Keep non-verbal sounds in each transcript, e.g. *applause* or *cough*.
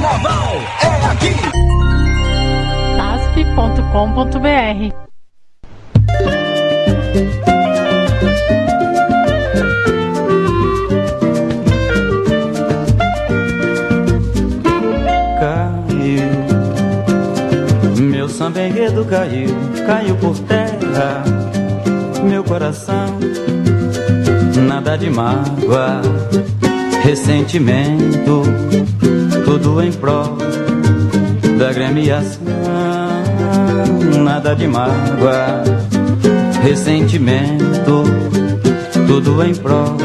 Carnaval é aqui. tasp.com.br Caiu, meu samba enredo caiu, caiu por terra, meu coração, nada de mágoa, ressentimento, tudo em prol da gremiação, nada de mágoa, ressentimento, tudo em prol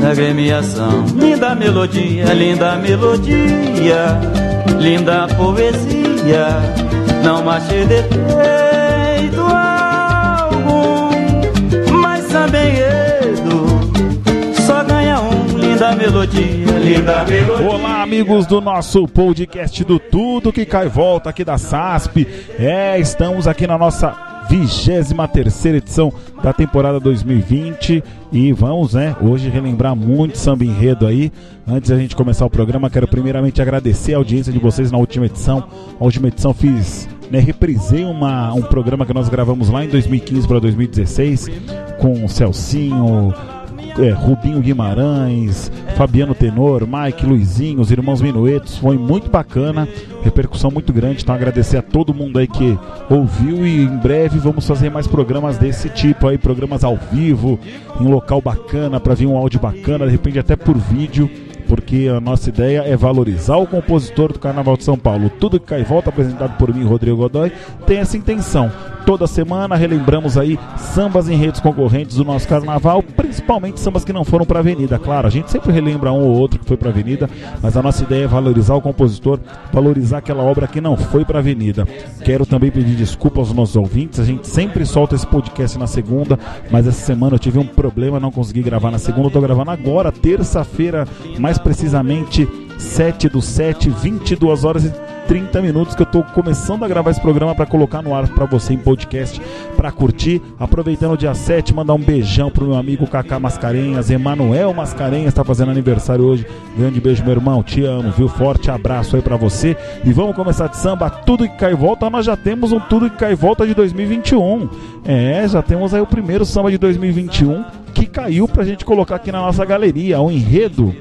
da gremiação. Linda melodia, linda melodia, linda poesia, não achei defeito algum, mas também ganha melodia, linda melodia. Olá, amigos do nosso podcast do Tudo que Cai Volta aqui da SASP. É, estamos aqui na nossa 23 terceira edição da temporada 2020 e vamos, né, hoje relembrar muito samba enredo aí. Antes da gente começar o programa, quero primeiramente agradecer a audiência de vocês na última edição. A última edição fiz, né, reprisei uma, um programa que nós gravamos lá em 2015 para 2016 com o Celcinho, é, Rubinho Guimarães, Fabiano Tenor, Mike, Luizinho, os irmãos Minuetos, foi muito bacana, repercussão muito grande, então agradecer a todo mundo aí que ouviu e em breve vamos fazer mais programas desse tipo aí, programas ao vivo, em local bacana, para vir um áudio bacana, de repente até por vídeo porque a nossa ideia é valorizar o compositor do Carnaval de São Paulo. Tudo que cai volta, apresentado por mim, Rodrigo Godoy, tem essa intenção. Toda semana relembramos aí sambas em redes concorrentes do nosso carnaval, principalmente sambas que não foram para a avenida. Claro, a gente sempre relembra um ou outro que foi para a avenida, mas a nossa ideia é valorizar o compositor, valorizar aquela obra que não foi para a avenida. Quero também pedir desculpa aos nossos ouvintes, a gente sempre solta esse podcast na segunda, mas essa semana eu tive um problema, não consegui gravar na segunda, tô gravando agora, terça-feira, mais precisamente 7 do 7, 22 horas e 30 minutos que eu tô começando a gravar esse programa para colocar no ar para você em podcast, para curtir. Aproveitando o dia 7, mandar um beijão pro meu amigo Kaká Mascarenhas, Emanuel Mascarenhas, tá fazendo aniversário hoje. Grande beijo, meu irmão, te amo, viu? Forte abraço aí para você. E vamos começar de samba, tudo que cai e volta. Nós já temos um tudo que cai e volta de 2021. É, já temos aí o primeiro samba de 2021 que caiu pra gente colocar aqui na nossa galeria, o enredo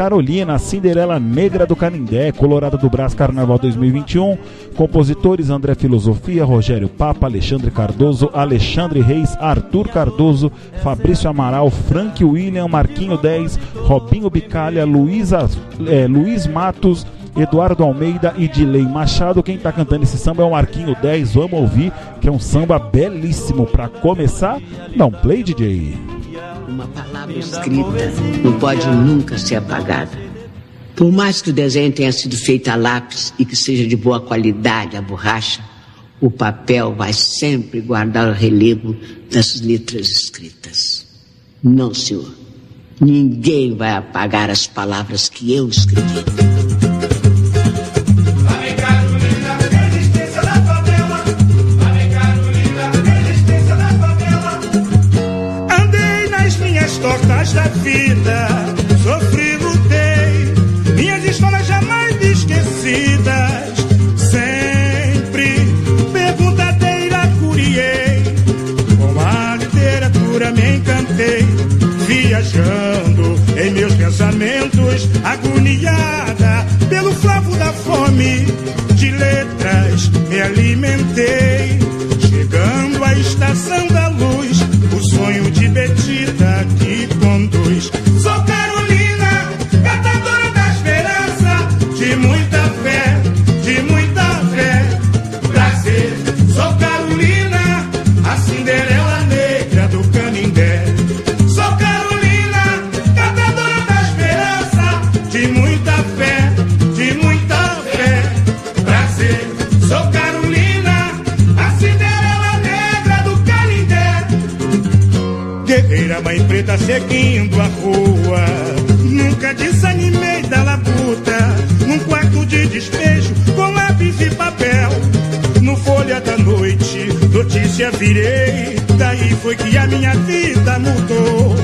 Carolina, Cinderela Negra do Canindé, Colorado do Brás Carnaval 2021. Compositores André Filosofia, Rogério Papa, Alexandre Cardoso, Alexandre Reis, Arthur Cardoso, Fabrício Amaral, Frank William, Marquinho 10, Robinho Bicalha, Luísa, é, Luiz Matos. Eduardo Almeida e Dilei Machado. Quem tá cantando esse samba é o Marquinho 10. Vamos ouvir, que é um samba belíssimo. Para começar, um play, DJ. Uma palavra escrita não pode nunca ser apagada. Por mais que o desenho tenha sido feito a lápis e que seja de boa qualidade a borracha, o papel vai sempre guardar o relevo das letras escritas. Não, senhor. Ninguém vai apagar as palavras que eu escrevi. Da vida, sofri, lutei, minhas histórias jamais esquecidas. Sempre perguntadeira curiei, com a literatura me encantei, viajando em meus pensamentos, agoniada pelo flavo da fome, de letras me alimentei. daí foi que a minha vida mudou.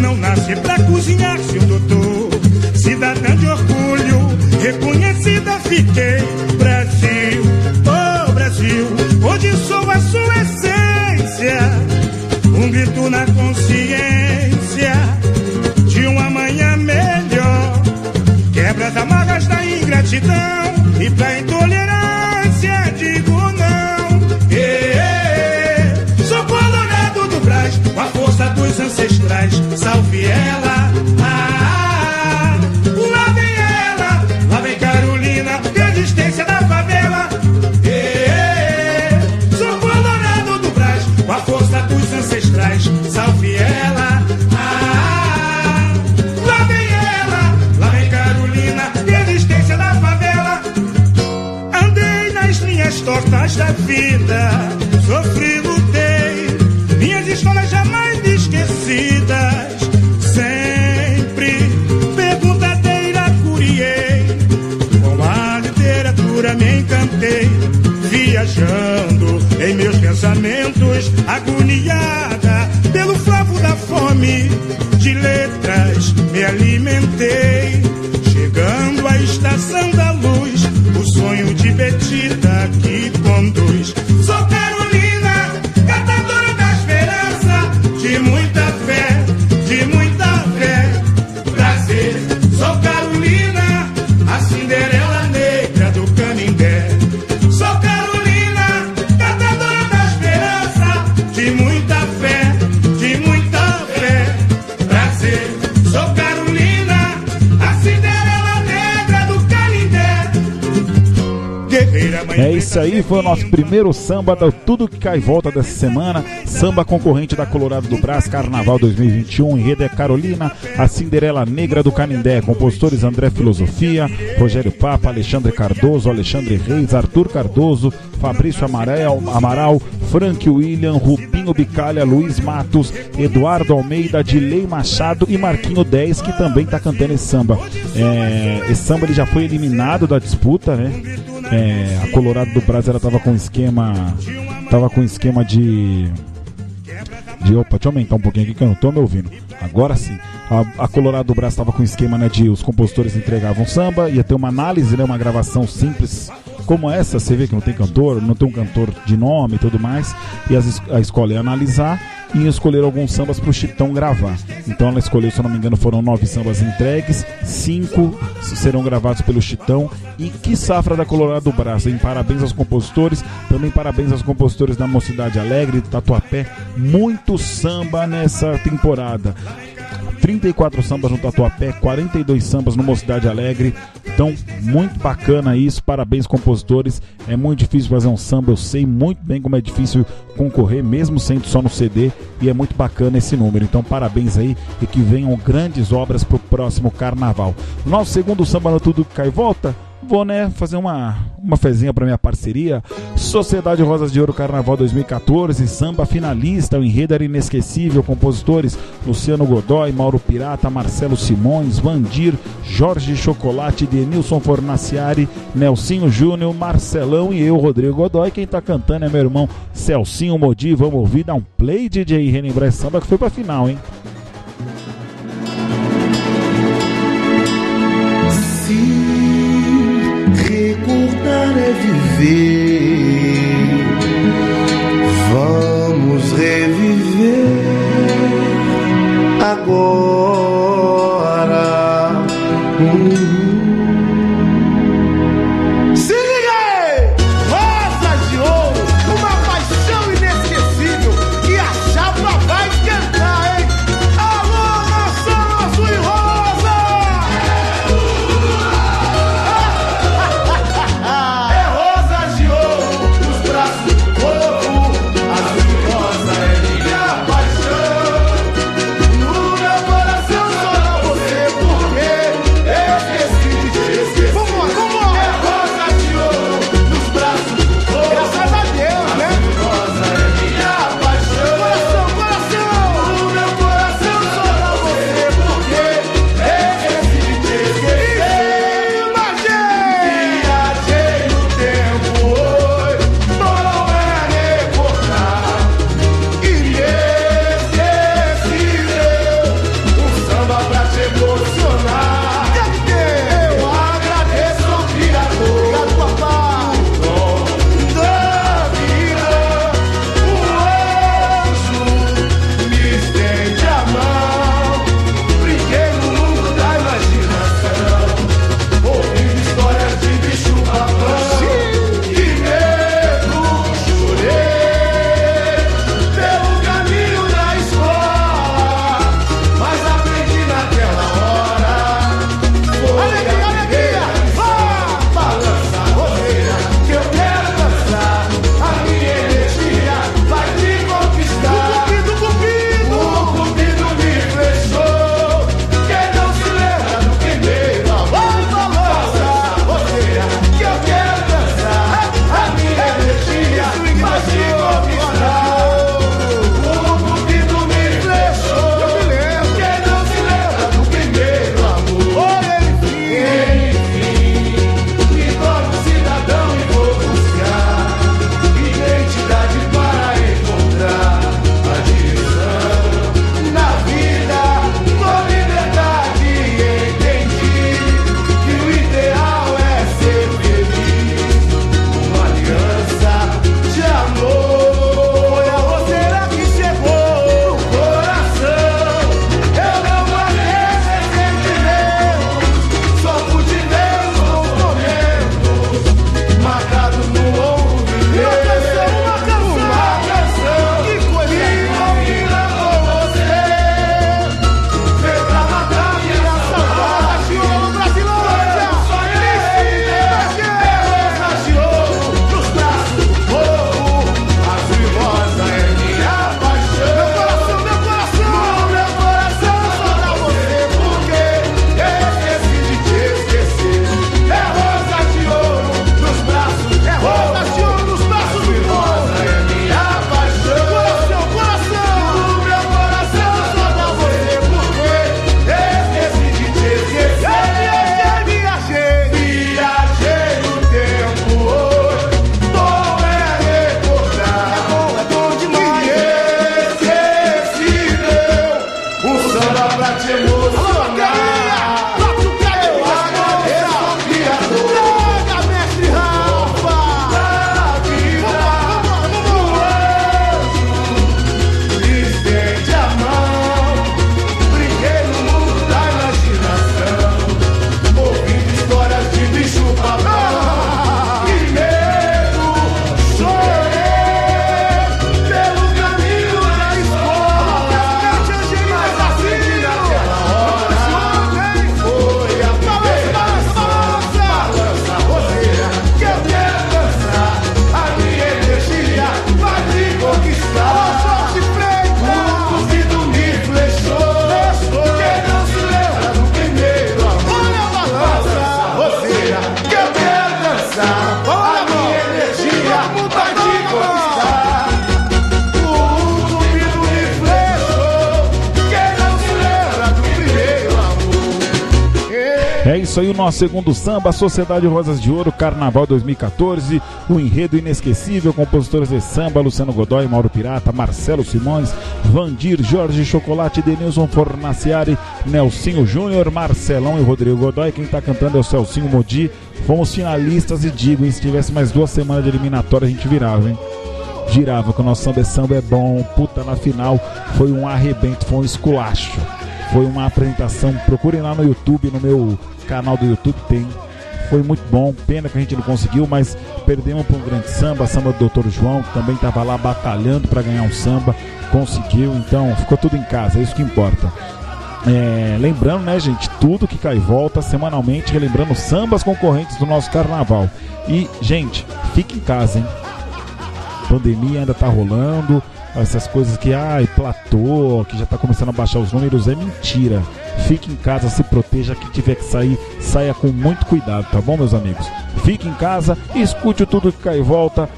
Não nasci pra cozinhar, seu doutor, cidadã de orgulho, reconhecida fiquei. Brasil, oh Brasil, hoje sou a sua essência, um grito na consciência de um amanhã melhor. Quebra as amarras da ingratidão e da intolerância salve ela. Ah, nosso primeiro samba do Tudo que Cai Volta dessa semana. Samba concorrente da Colorado do Brás, Carnaval 2021. Enredo é Carolina, a Cinderela Negra do Canindé. Compositores André Filosofia, Rogério Papa, Alexandre Cardoso, Alexandre Reis, Arthur Cardoso, Fabrício Amaral, Amaral Frank William, Rubinho Bicalha, Luiz Matos, Eduardo Almeida, Dilei Machado e Marquinho 10, que também está cantando esse samba. É, esse samba ele já foi eliminado da disputa, né? É, a Colorado do Brasil ela tava com esquema. Tava com esquema de. De. Opa, deixa eu aumentar um pouquinho aqui que eu não tô me ouvindo. Agora sim. A, a Colorado do Brasil tava com esquema né, de os compositores entregavam samba, ia ter uma análise, né, uma gravação simples como essa, você vê que não tem cantor, não tem um cantor de nome e tudo mais, e as, a escola ia analisar e ia escolher alguns sambas pro Chitão gravar. Então ela escolheu, se eu não me engano, foram nove sambas entregues, cinco serão gravados pelo Chitão. E que safra da Colorado do Braço, hein? Parabéns aos compositores, também parabéns aos compositores da Mocidade Alegre, do Tatuapé. Muito samba nessa temporada. 34 sambas no Tatuapé, 42 sambas no Mocidade Alegre. Então, muito bacana isso. Parabéns, compositores. É muito difícil fazer um samba. Eu sei muito bem como é difícil concorrer, mesmo sendo só no CD. E é muito bacana esse número. Então, parabéns aí e que venham grandes obras pro próximo carnaval. Nosso segundo samba no Tudo Cai Volta. Vou, né, fazer uma, uma fezinha pra minha parceria. Sociedade Rosas de Ouro Carnaval 2014, samba finalista, o enredo era inesquecível. Compositores Luciano Godoy, Mauro Pirata, Marcelo Simões, Vandir, Jorge Chocolate, Denilson Fornaciari, Nelsinho Júnior, Marcelão e eu, Rodrigo Godoy. Quem tá cantando é meu irmão Celcinho Modi. Vamos ouvir, dar um play, DJ relembrar esse samba que foi pra final, hein? Recordar é viver, vamos reviver agora. Isso aí, o nosso segundo samba, Sociedade Rosas de Ouro, Carnaval 2014, o enredo inesquecível, compositores de samba, Luciano Godoy, Mauro Pirata, Marcelo Simões, Vandir, Jorge Chocolate, Denilson Fornaciari, Nelsinho Júnior, Marcelão e Rodrigo Godoy. Quem está cantando é o Celcinho Modi. Fomos finalistas e digo, hein, se tivesse mais duas semanas de eliminatória, a gente virava, hein? Girava, que o nosso samba é samba é bom, puta, na final foi um arrebento, foi um esculacho. Foi uma apresentação, procurem lá no YouTube, no meu canal do YouTube tem. Foi muito bom, pena que a gente não conseguiu, mas perdemos para um grande samba, samba do Dr. João, que também estava lá batalhando para ganhar um samba, conseguiu, então ficou tudo em casa, é isso que importa. É, lembrando, né, gente, tudo que cai e volta semanalmente, relembrando sambas concorrentes do nosso carnaval. E, gente, fique em casa, hein? Pandemia ainda tá rolando, essas coisas que, ai, platô, que já tá começando a baixar os números, é mentira. Fique em casa, se proteja, que tiver que sair, saia com muito cuidado, tá bom, meus amigos? Fique em casa, escute tudo que cai e volta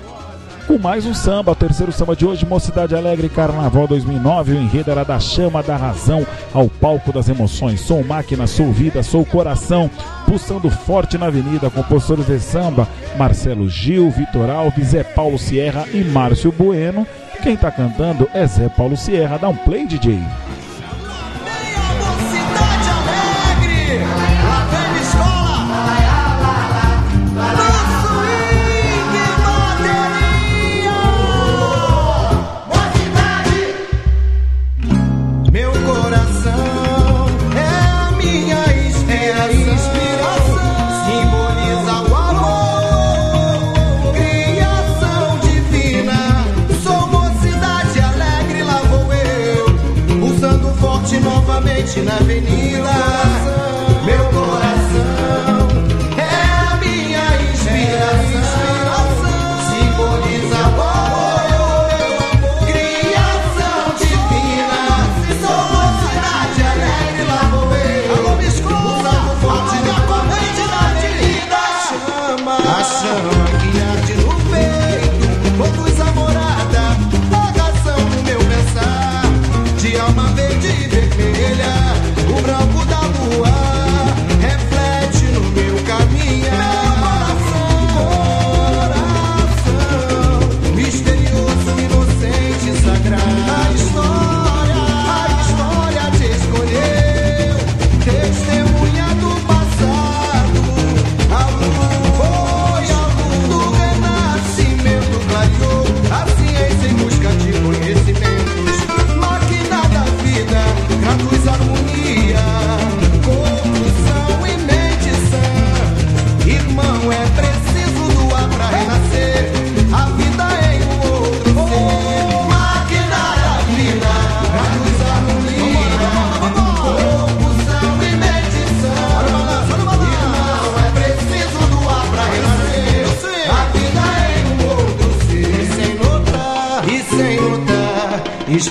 com mais um samba, o terceiro samba de hoje, Mocidade Alegre Carnaval 2009. O enredo era da chama da razão ao palco das emoções. Sou máquina, sou vida, sou coração, pulsando forte na avenida. Compositores de samba: Marcelo Gil, Vitor Alves, Zé Paulo Sierra e Márcio Bueno. Quem tá cantando é Zé Paulo Sierra. Dá um play, DJ. Avenida.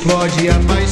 Explode a paixão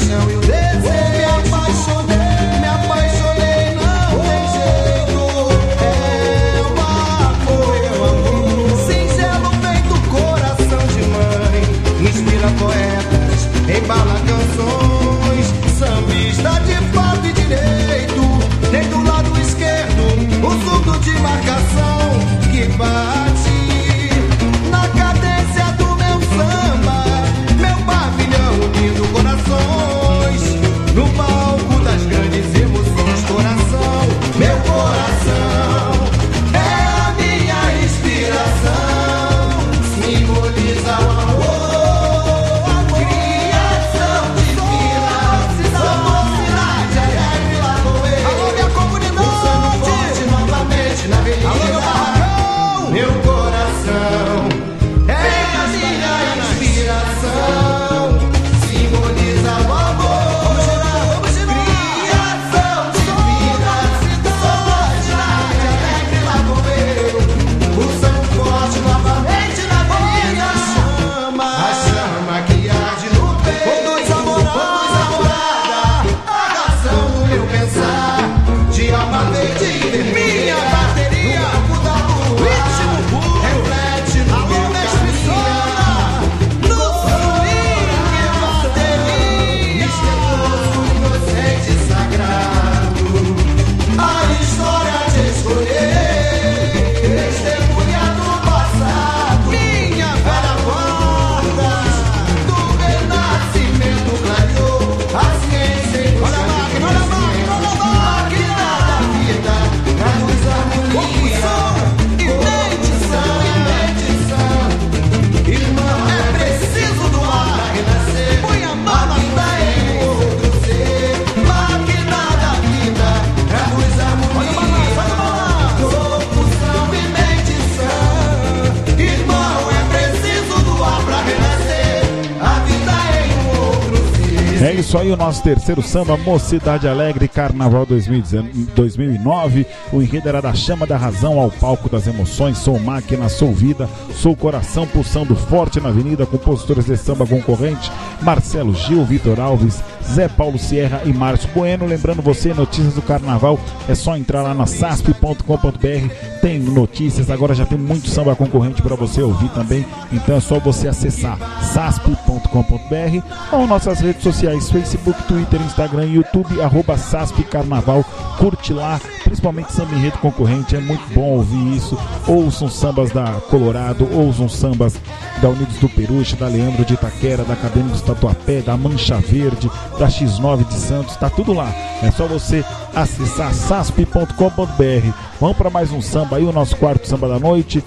nosso terceiro samba, Mocidade Alegre, Carnaval 2009. O enredo era da chama da razão ao palco das emoções. Sou máquina, sou vida, sou coração pulsando forte na avenida. Compositores de samba concorrente: Marcelo Gil, Vitor Alves, Zé Paulo Sierra e Márcio Bueno. Lembrando você, notícias do carnaval, é só entrar lá na sasp.com.br. Tem notícias, agora já tem muito samba concorrente para você ouvir também. Então é só você acessar sasp.com.br ou nossas redes sociais: Facebook, Twitter, Instagram, YouTube, arroba SASP Carnaval. Curte lá, principalmente samba enredo concorrente. É muito bom ouvir isso. Ouçam sambas da Colorado, ouçam sambas da Unidos do Peruche, da Leandro de Itaquera, da Acadêmia do Tatuapé, da Mancha Verde, da X9 de Santos, tá tudo lá. É só você acessar sasp.com.br. Vamos para mais um samba aí, o nosso quarto samba da noite.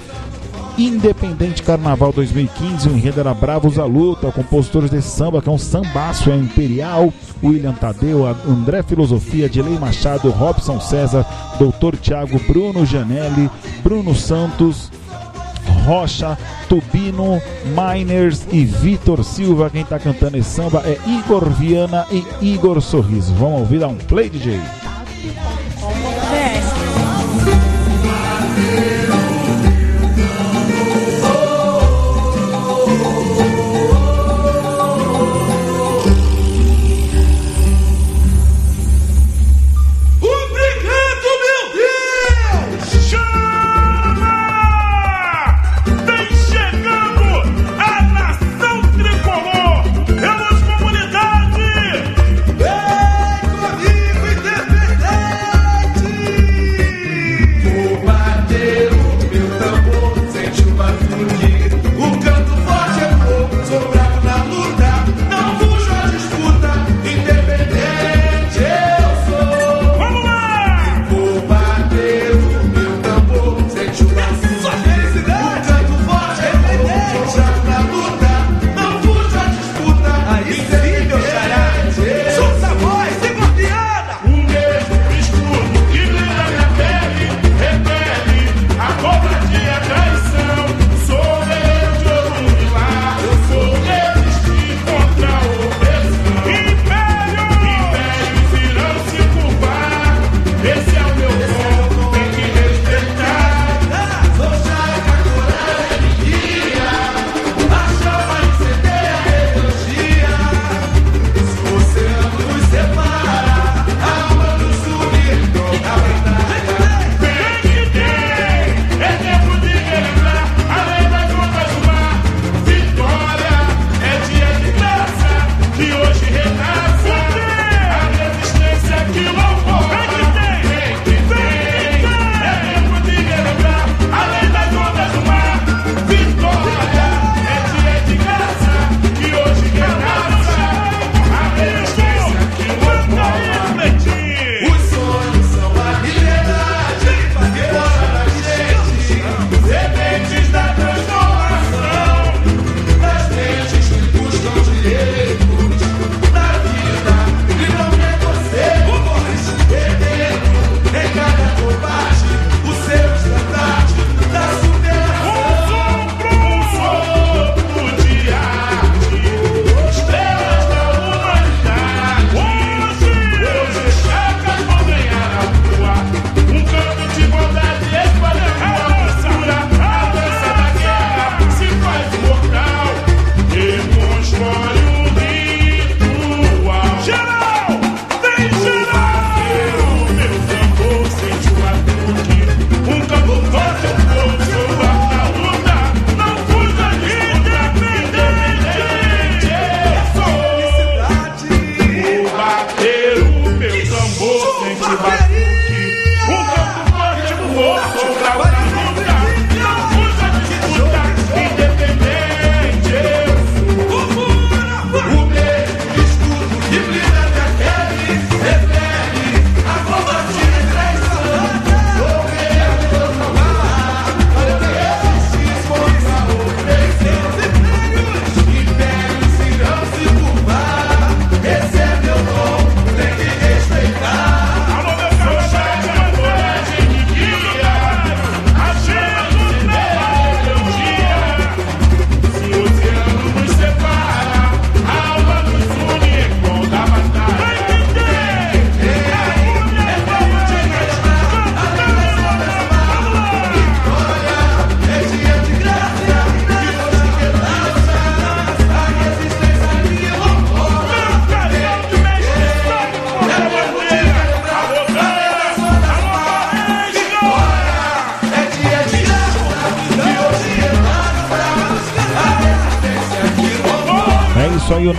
Independente Carnaval 2015, o enredo era Bravos à Luta, compositores desse samba, que é um sambaço, é Imperial, William Tadeu, André Filosofia, Dilei Machado, Robson César, Doutor Tiago, Bruno Janelli, Bruno Santos, Rocha, Tubino, Miners e Vitor Silva. Quem tá cantando esse samba é Igor Viana e Igor Sorriso. Vamos ouvir, dar um play, DJ.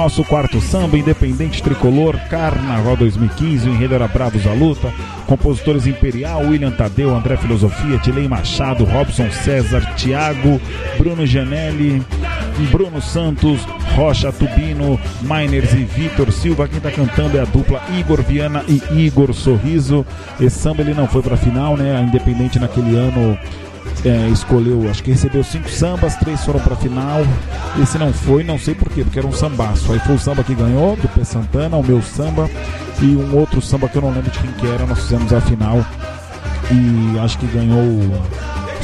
Nosso quarto samba, Independente Tricolor, Carnaval 2015, o enredo era Bravos à Luta, compositores Imperial, William Tadeu, André Filosofia, Tilei Machado, Robson César, Tiago, Bruno Janelli, Bruno Santos, Rocha Tubino, Miners e Vitor Silva. Quem tá cantando é a dupla Igor Viana e Igor Sorriso. Esse samba ele não foi pra final, né? A Independente naquele ano é, escolheu, acho que recebeu cinco sambas, três foram pra final. Esse não foi, não sei porquê, porque era um sambaço. Aí foi o samba que ganhou, do P. Santana, o meu samba, e um outro samba que eu não lembro de quem que era, nós fizemos a final. E acho que ganhou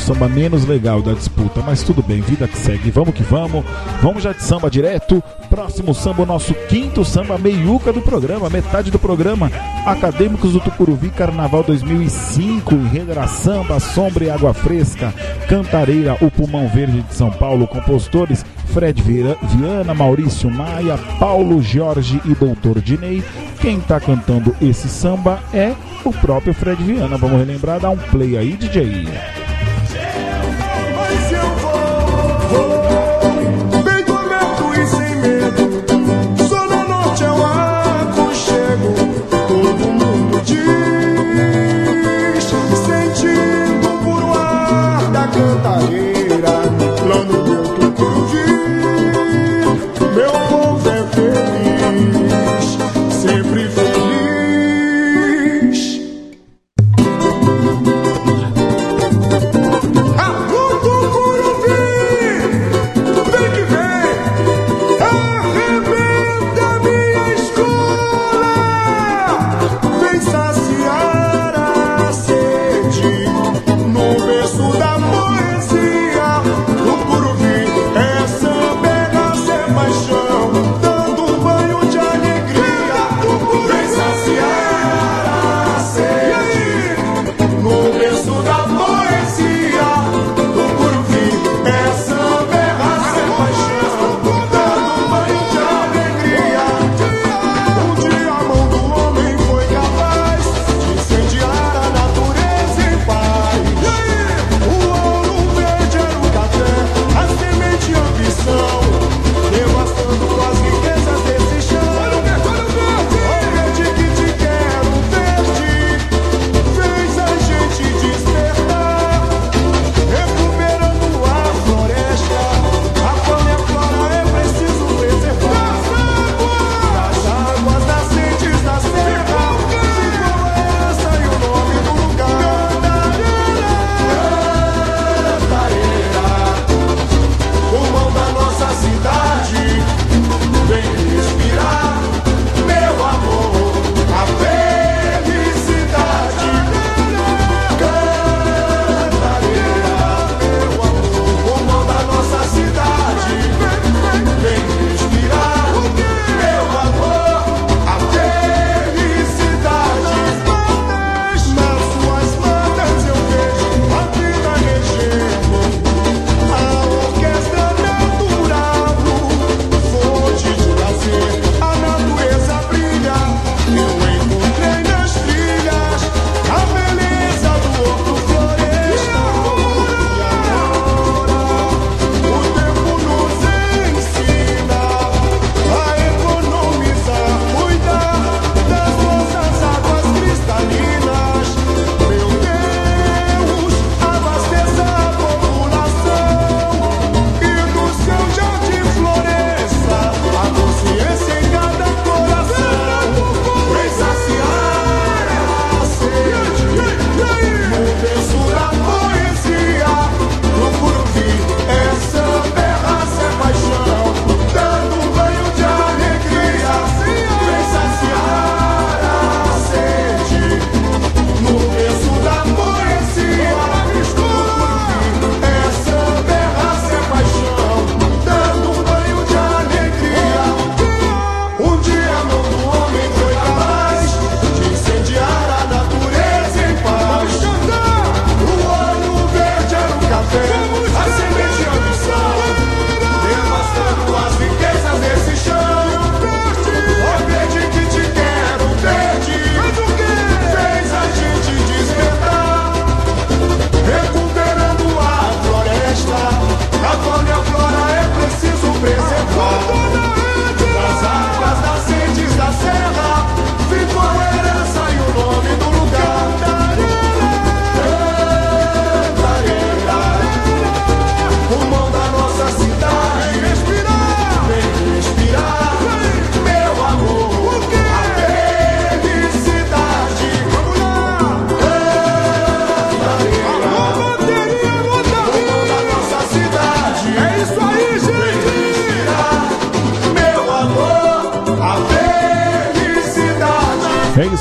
samba menos legal da disputa, mas tudo bem, vida que segue. Vamos que vamos. Vamos já de samba direto. Próximo samba, nosso quinto samba meiuca do programa, metade do programa. Acadêmicos do Tucuruvi Carnaval 2005. Enredo era samba, sombra e água fresca. Cantareira, o Pulmão Verde de São Paulo. Compositores Fred Viana, Maurício Maia, Paulo Jorge e Doutor Dinei. Quem tá cantando esse samba é o próprio Fred Viana. Vamos relembrar, dá um play aí, DJ.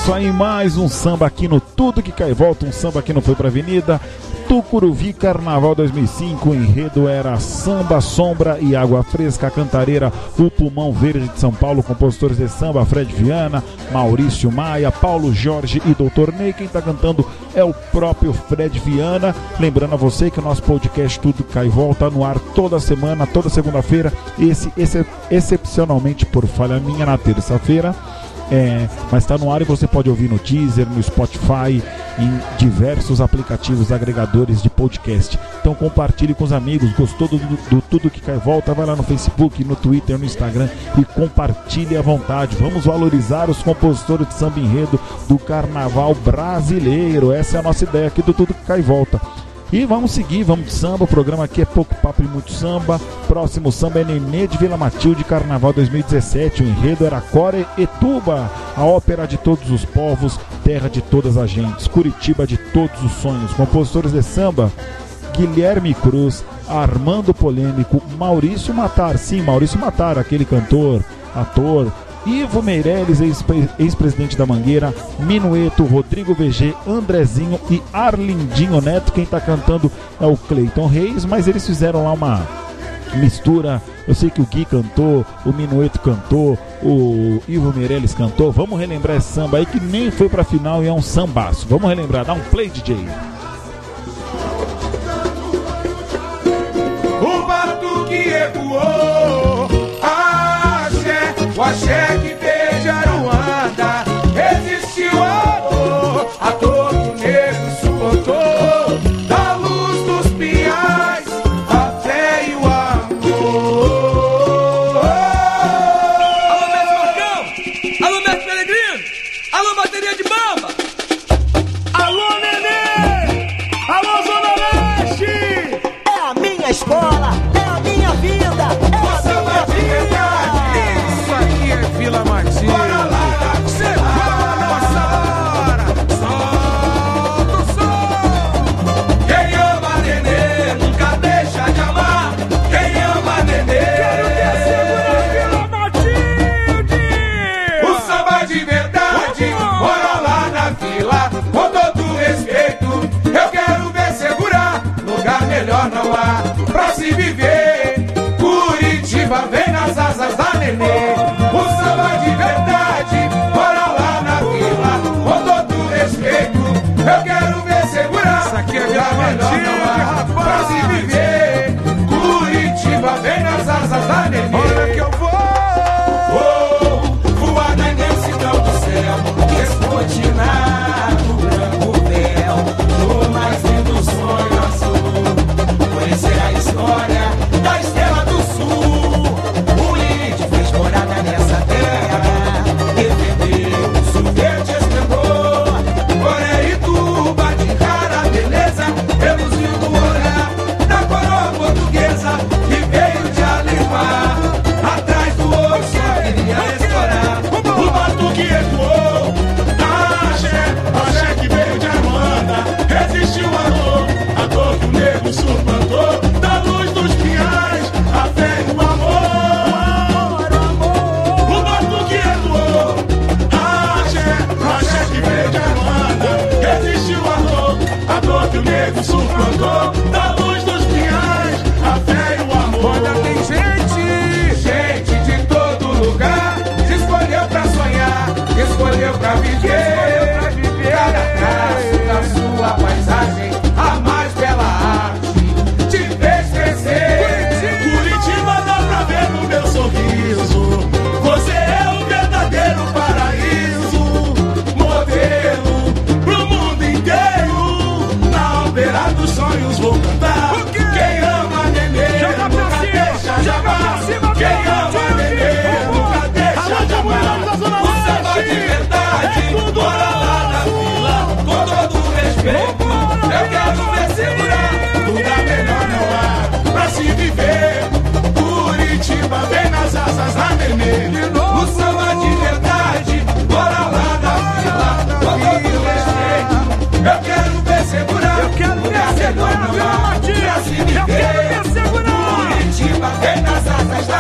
Isso aí, mais um samba aqui no Tudo Que Cai Volta, um samba que não foi pra avenida. Tucuruvi Carnaval 2005, o enredo era Samba, Sombra e Água Fresca, a cantareira O Pulmão Verde de São Paulo, compositores de samba Fred Viana, Maurício Maia, Paulo Jorge e Doutor Ney. Quem está cantando é o próprio Fred Viana. Lembrando a você que o nosso podcast Tudo Cai Volta no ar toda semana, toda segunda-feira, esse, esse excepcionalmente por falha minha na terça-feira. É, mas está no ar e você pode ouvir no Deezer, no Spotify, em diversos aplicativos agregadores de podcast. Então compartilhe com os amigos, gostou do, do, do Tudo Que Cai Volta, vai lá no Facebook, no Twitter, no Instagram e compartilhe à vontade. Vamos valorizar os compositores de samba enredo do carnaval brasileiro. Essa é a nossa ideia aqui do Tudo Que Cai Volta. E vamos seguir, vamos de samba. O programa aqui é pouco papo e muito samba. Próximo samba é Nenê de Vila Matilde, Carnaval 2017. O enredo era Core e Tuba, a ópera de todos os povos, terra de todas as gentes, Curitiba de todos os sonhos. Compositores de samba: Guilherme Cruz, Armando Polêmico, Maurício Matar. Sim, Maurício Matar, aquele cantor, ator, Ivo Meirelles, ex-presidente da Mangueira, Minueto, Rodrigo VG, Andrezinho e Arlindinho Neto. Quem está cantando é o Cleiton Reis, mas eles fizeram lá uma mistura. Eu sei que o Gui cantou, o Minueto cantou, o Ivo Meirelles cantou. Vamos relembrar esse samba aí que nem foi pra final e é um sambaço. Vamos relembrar, dá um play, DJ. O batuque ecoou, o axé que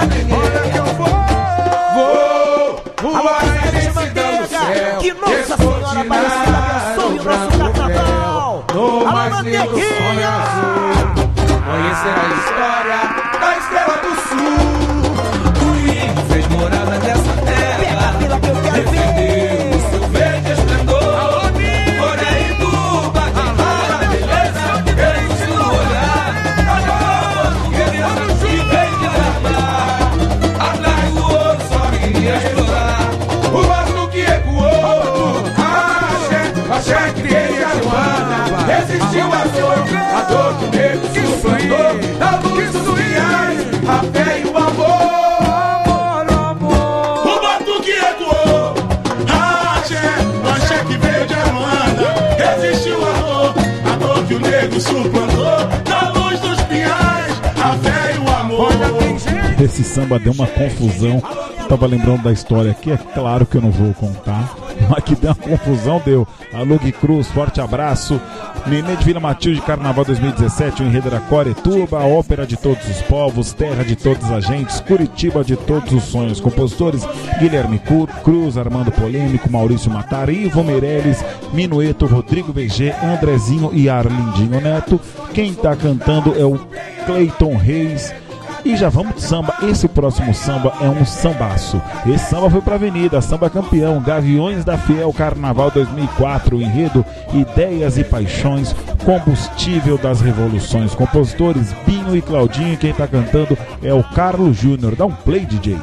Olha que eu vou. Vou voar nesse céu. Que Nossa Senhora Aparecida abençoe o nosso carnaval. No mais lindo sonho que Esse samba deu uma confusão. Tava lembrando da história aqui, é claro que eu não vou contar. *laughs* Mas que deu uma confusão, deu. Alô Gui Cruz, forte abraço. Nenê de Vila Matilde, Carnaval 2017, o enredo era Coretuba, ópera de todos os povos, terra de todos os agentes, Curitiba de todos os sonhos. Compositores Guilherme Cruz, Armando Polêmico, Maurício Matar, Ivo Meirelles, Minueto, Rodrigo VG, Andrezinho e Arlindinho Neto. Quem tá cantando é o Cleiton Reis. E já vamos de samba. Esse próximo samba é um sambaço. Esse samba foi pra Avenida, samba campeão, Gaviões da Fiel Carnaval 2004, enredo Ideias e Paixões, combustível das revoluções. Compositores Binho e Claudinho, quem tá cantando é o Carlos Júnior. Dá um play, DJ.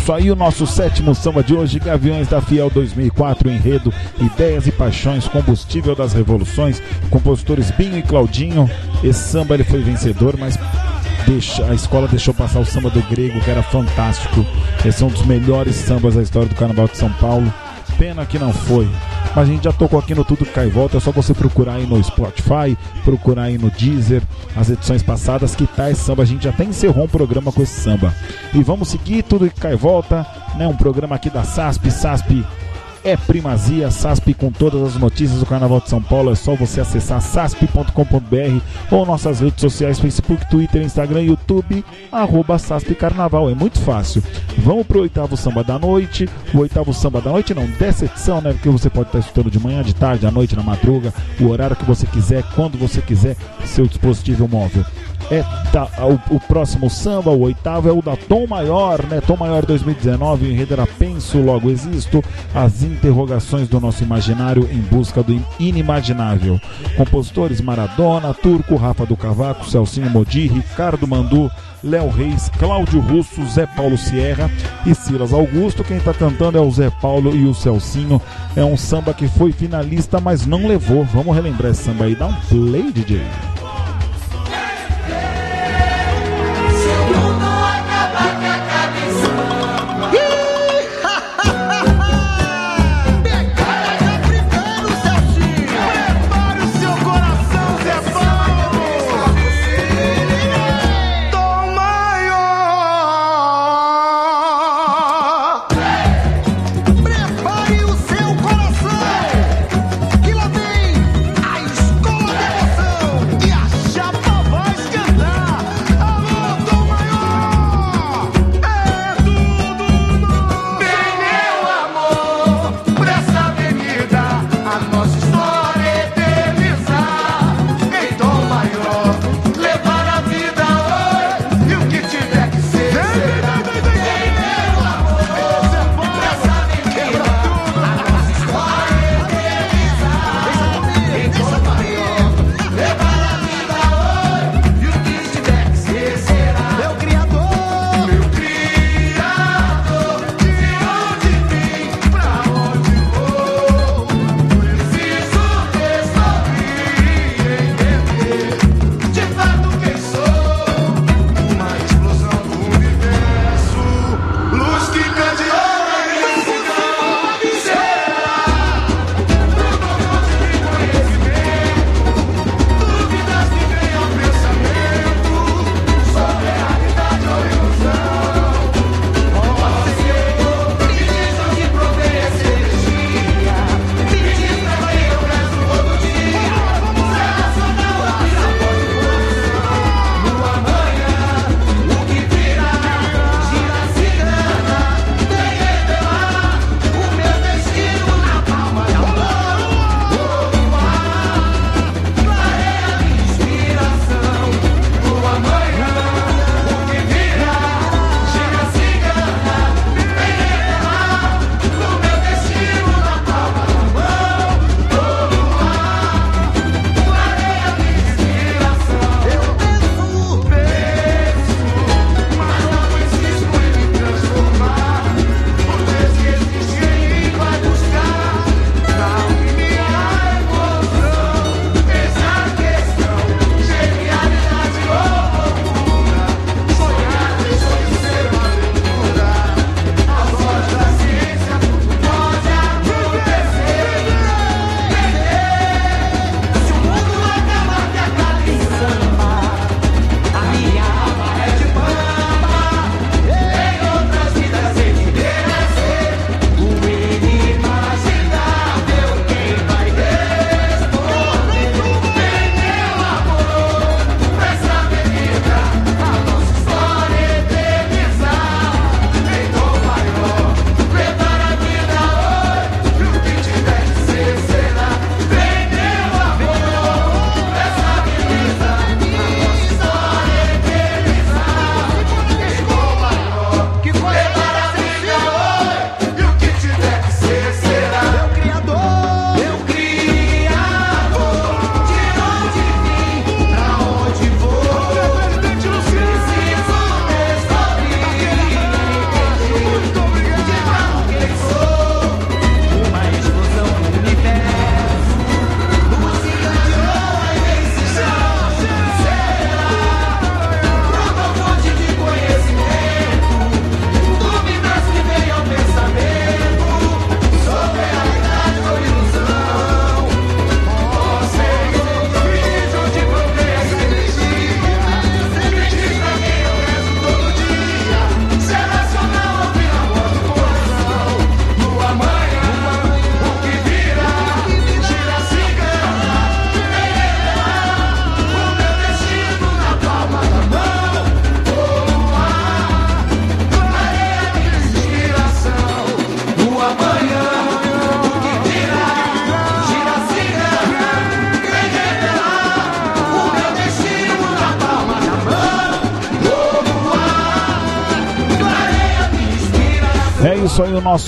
Isso aí, o nosso sétimo samba de hoje, Gaviões da Fiel 2004, enredo, ideias e paixões, combustível das revoluções, compositores Binho e Claudinho. Esse samba ele foi vencedor, mas deixa, a escola deixou passar o samba do grego, que era fantástico. Esse é um dos melhores sambas da história do Carnaval de São Paulo. Pena que não foi. A gente já tocou aqui no Tudo Que Cai e Volta, é só você procurar aí no Spotify, procurar aí no Deezer, as edições passadas, que tá esse samba. A gente até encerrou um programa com esse samba. E vamos seguir Tudo Que Cai e Volta, né? Um programa aqui da SASP, SASP é primazia, SASP com todas as notícias do Carnaval de São Paulo. É só você acessar sasp.com.br ou nossas redes sociais, Facebook, Twitter, Instagram, YouTube, arroba SASP Carnaval. É muito fácil. Vamos pro oitavo samba da noite. O oitavo samba da noite não, dessa edição, né? Porque você pode estar escutando de manhã, de tarde, à noite, na madruga, o horário que você quiser, quando você quiser, seu dispositivo móvel é o, o, próximo samba, o oitavo, é o da Tom Maior, né? Tom Maior 2019, o enredo era Penso, Logo Existo, as interrogações do nosso imaginário em busca do inimaginável. Compositores Maradona, Turco, Rafa do Cavaco, Celcinho Modi, Ricardo Mandu, Léo Reis, Cláudio Russo, Zé Paulo Sierra e Silas Augusto. Quem está cantando é o Zé Paulo e o Celcinho. É um samba que foi finalista, mas não levou. Vamos relembrar esse samba aí. Dá um play, DJ.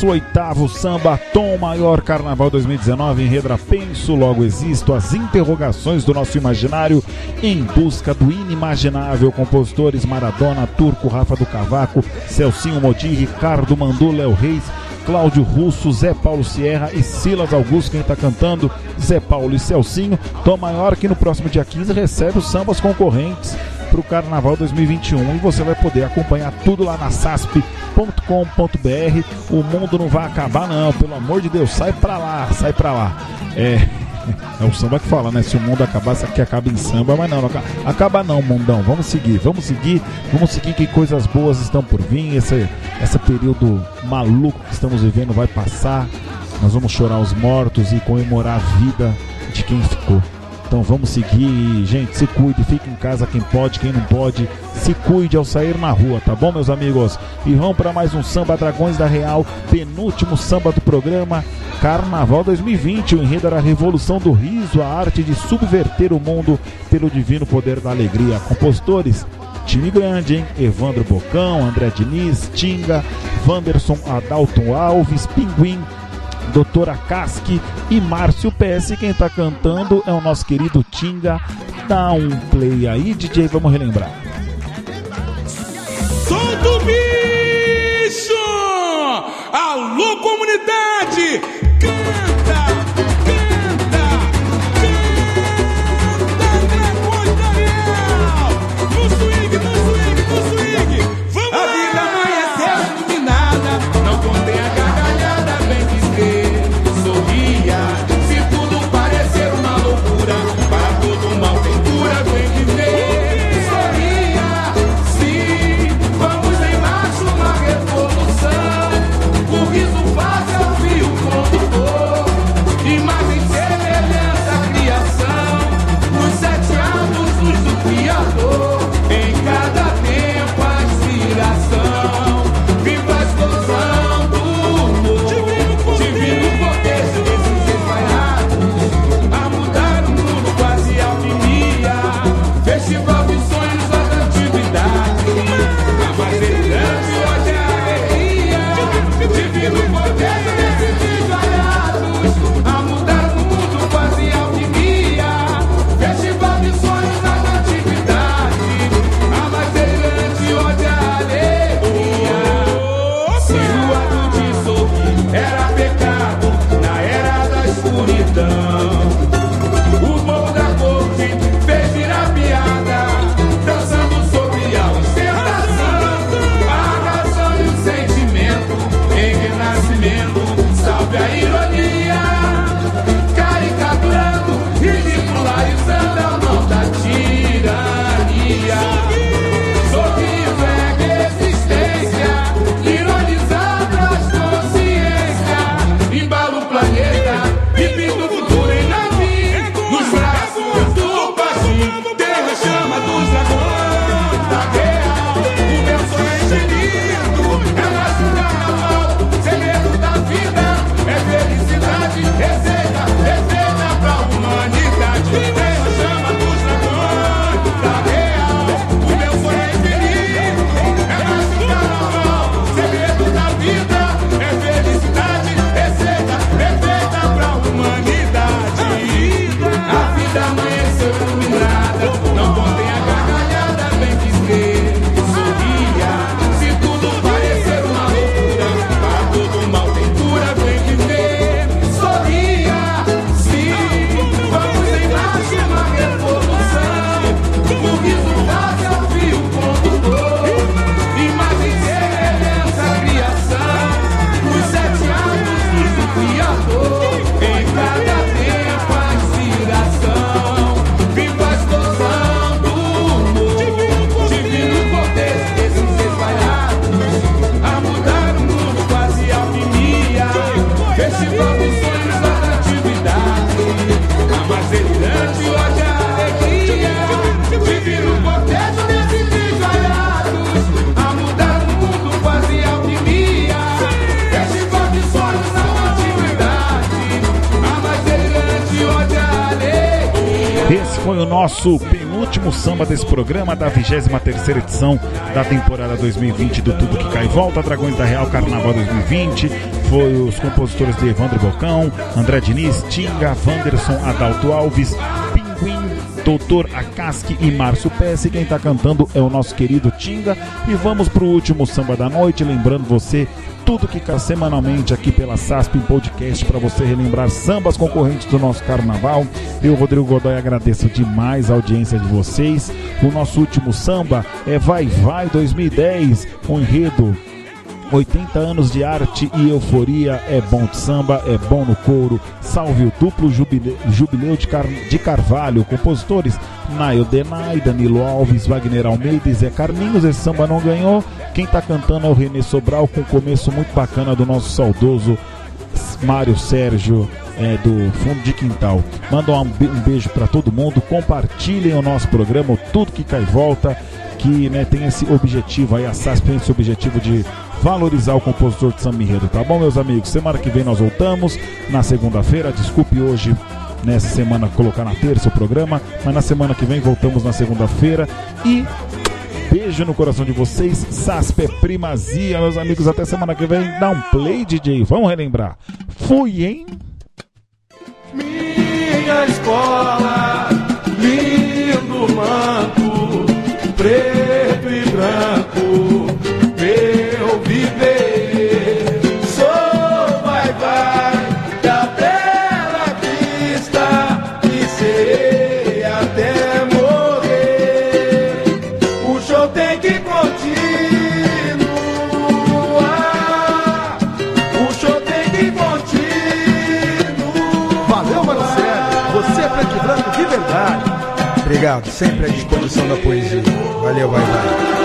28º Samba Tom Maior Carnaval 2019 em Redra Penso, logo existo as interrogações do nosso imaginário em busca do inimaginável compositores Maradona, Turco, Rafa do Cavaco, Celcinho Modi, Ricardo Mandu, Léo Reis, Cláudio Russo, Zé Paulo Sierra e Silas Augusto, quem está cantando, Zé Paulo e Celcinho. Tom Maior que no próximo dia 15 recebe os sambas concorrentes para o Carnaval 2021 e você vai poder acompanhar tudo lá na sasp.com.br o mundo não vai acabar não, pelo amor de Deus, sai para lá, sai para lá. É, *laughs* é o samba que fala, né? Se o mundo acabar, que acaba em samba, mas não, não acaba, acaba não, mundão. Vamos seguir, vamos seguir, vamos seguir que coisas boas estão por vir. Esse, esse período maluco que estamos vivendo vai passar. Nós vamos chorar os mortos e comemorar a vida de quem ficou. Então vamos seguir, gente. Se cuide, fique em casa quem pode, quem não pode. Se cuide ao sair na rua, tá bom, meus amigos? E vamos para mais um Samba Dragões da Real, penúltimo samba do programa Carnaval 2020. O enredo era a revolução do riso, a arte de subverter o mundo pelo divino poder da alegria. Compositores time grande, hein? Evandro Bocão, André Diniz, Tinga, Wanderson Adalton Alves, Pinguim, Doutora Casque e Márcio PS. Quem tá cantando é o nosso querido Tinga. Dá um play aí, DJ, vamos relembrar. Solta o bicho! Alô, comunidade! Canta! Foi o nosso penúltimo último samba desse programa da 23 edição da temporada 2020 do Tudo Que Cai Volta, Dragões da Real Carnaval 2020. Foi os compositores de Evandro Bocão, André Diniz, Tinga, Wanderson, Adalto Alves, Pinguim, Doutor Akasky e Márcio Pesce. Quem tá cantando é o nosso querido Tinga. E vamos pro último samba da noite, lembrando você tudo que cai semanalmente aqui pela SASP podcast para você relembrar sambas concorrentes do nosso carnaval. Eu, Rodrigo Godoy, agradeço demais a audiência de vocês. O nosso último samba é Vai Vai 2010, um enredo 80 anos de arte e euforia, é bom de samba, é bom no couro. Salve o duplo jubileu, jubileu de, Car, de Carvalho, compositores Nail Denai, Danilo Alves, Wagner Almeida e Zé Carlinhos. Esse samba não ganhou. Quem tá cantando é o Renê Sobral, com um começo muito bacana do nosso saudoso Mário Sérgio. É, do fundo de quintal. Manda um, be- beijo para todo mundo. Compartilhem o nosso programa, o tudo que cai volta. Que né, tem esse objetivo aí, a SASP tem esse objetivo de valorizar o compositor de samba enredo, tá bom, meus amigos? Semana que vem nós voltamos, na segunda-feira. Desculpe hoje, nessa semana, colocar na terça o programa, mas na semana que vem voltamos na segunda-feira. E beijo no coração de vocês. SASP é primazia, meus amigos. Até semana que vem. Dá um play, DJ. Vamos relembrar. Fui, hein? Minha escola, lindo manto, preto Obrigado, sempre à disposição da poesia. Valeu, vai, vai.